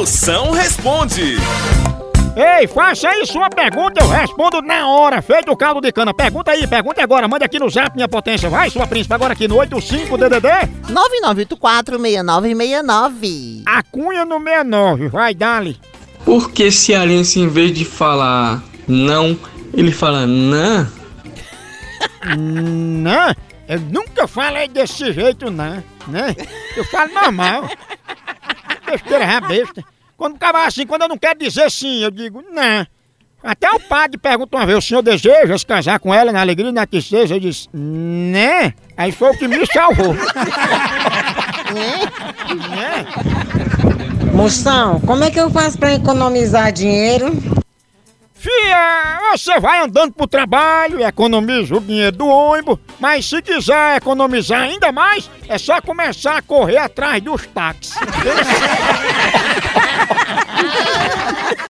Moção responde. Ei, faça aí sua pergunta, eu respondo na hora. Feito o caldo de cana. Pergunta aí, pergunta agora. Mande aqui no zap, minha potência. Vai, sua príncipe, agora aqui no 85DDD. 9984-6969. A cunha no 69. Vai, dali. Por que cearense, em vez de falar não, ele fala não? Não, eu nunca falei desse jeito, não. Né? Eu falo normal. Besteira é besta. Quando acaba assim, quando eu não quero dizer sim, eu digo não. Até o padre pergunta uma vez, o senhor deseja se casar com ela na alegria e na tristeza? Eu disse, né? Aí foi o que me salvou. né? Moção, como é que eu faço pra economizar dinheiro? Fia, você vai andando pro trabalho, economiza o dinheiro do ônibus, mas se quiser economizar ainda mais, é só começar a correr atrás dos táxis. this.